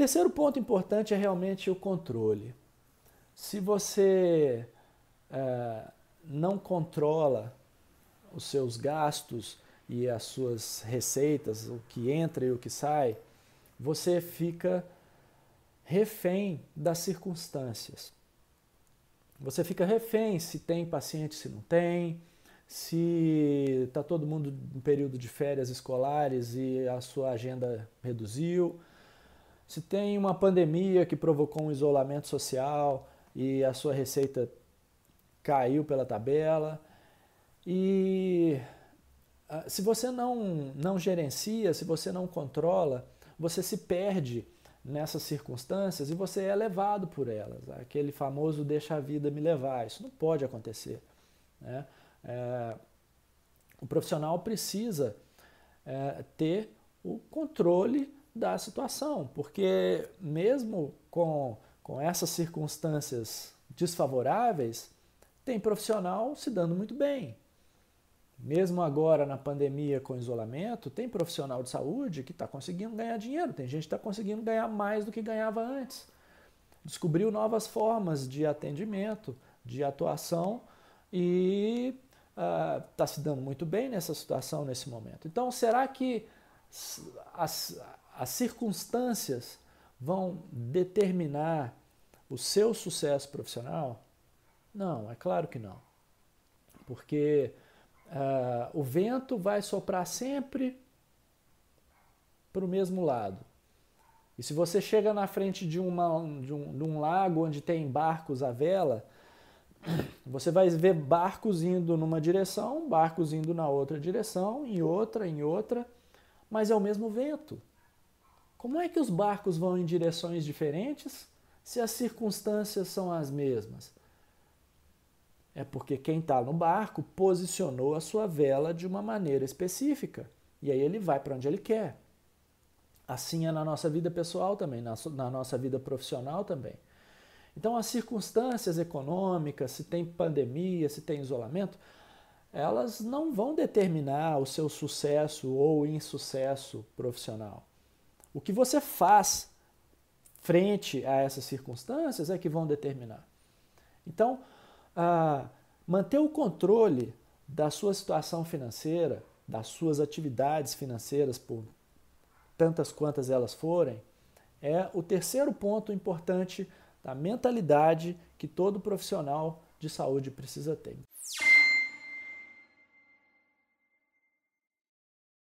terceiro ponto importante é realmente o controle. Se você é, não controla os seus gastos e as suas receitas, o que entra e o que sai, você fica refém das circunstâncias. Você fica refém se tem paciente, se não tem, se está todo mundo em período de férias escolares e a sua agenda reduziu, se tem uma pandemia que provocou um isolamento social e a sua receita caiu pela tabela. E ah, se você não, não gerencia, se você não controla, você se perde nessas circunstâncias e você é levado por elas. Aquele famoso deixa a vida me levar. Isso não pode acontecer. Né? É, o profissional precisa é, ter o controle da situação, porque mesmo com, com essas circunstâncias desfavoráveis, tem profissional se dando muito bem. Mesmo agora na pandemia com isolamento, tem profissional de saúde que está conseguindo ganhar dinheiro, tem gente que está conseguindo ganhar mais do que ganhava antes. Descobriu novas formas de atendimento, de atuação e está uh, se dando muito bem nessa situação, nesse momento. Então, será que as, as circunstâncias vão determinar o seu sucesso profissional? Não, é claro que não. Porque Uh, o vento vai soprar sempre para o mesmo lado. E se você chega na frente de, uma, de, um, de um lago onde tem barcos à vela, você vai ver barcos indo numa direção, barcos indo na outra direção, em outra, em outra, mas é o mesmo vento. Como é que os barcos vão em direções diferentes se as circunstâncias são as mesmas? É porque quem está no barco posicionou a sua vela de uma maneira específica. E aí ele vai para onde ele quer. Assim é na nossa vida pessoal também, na, nossa vida profissional também. Então, as circunstâncias econômicas, se tem pandemia, se tem isolamento, elas não vão determinar o seu sucesso ou insucesso profissional. O que você faz frente a essas circunstâncias é que vão determinar. Então, a manter o controle da sua situação financeira, das suas atividades financeiras, por tantas quantas elas forem, é o terceiro ponto importante da mentalidade que todo profissional de saúde precisa ter.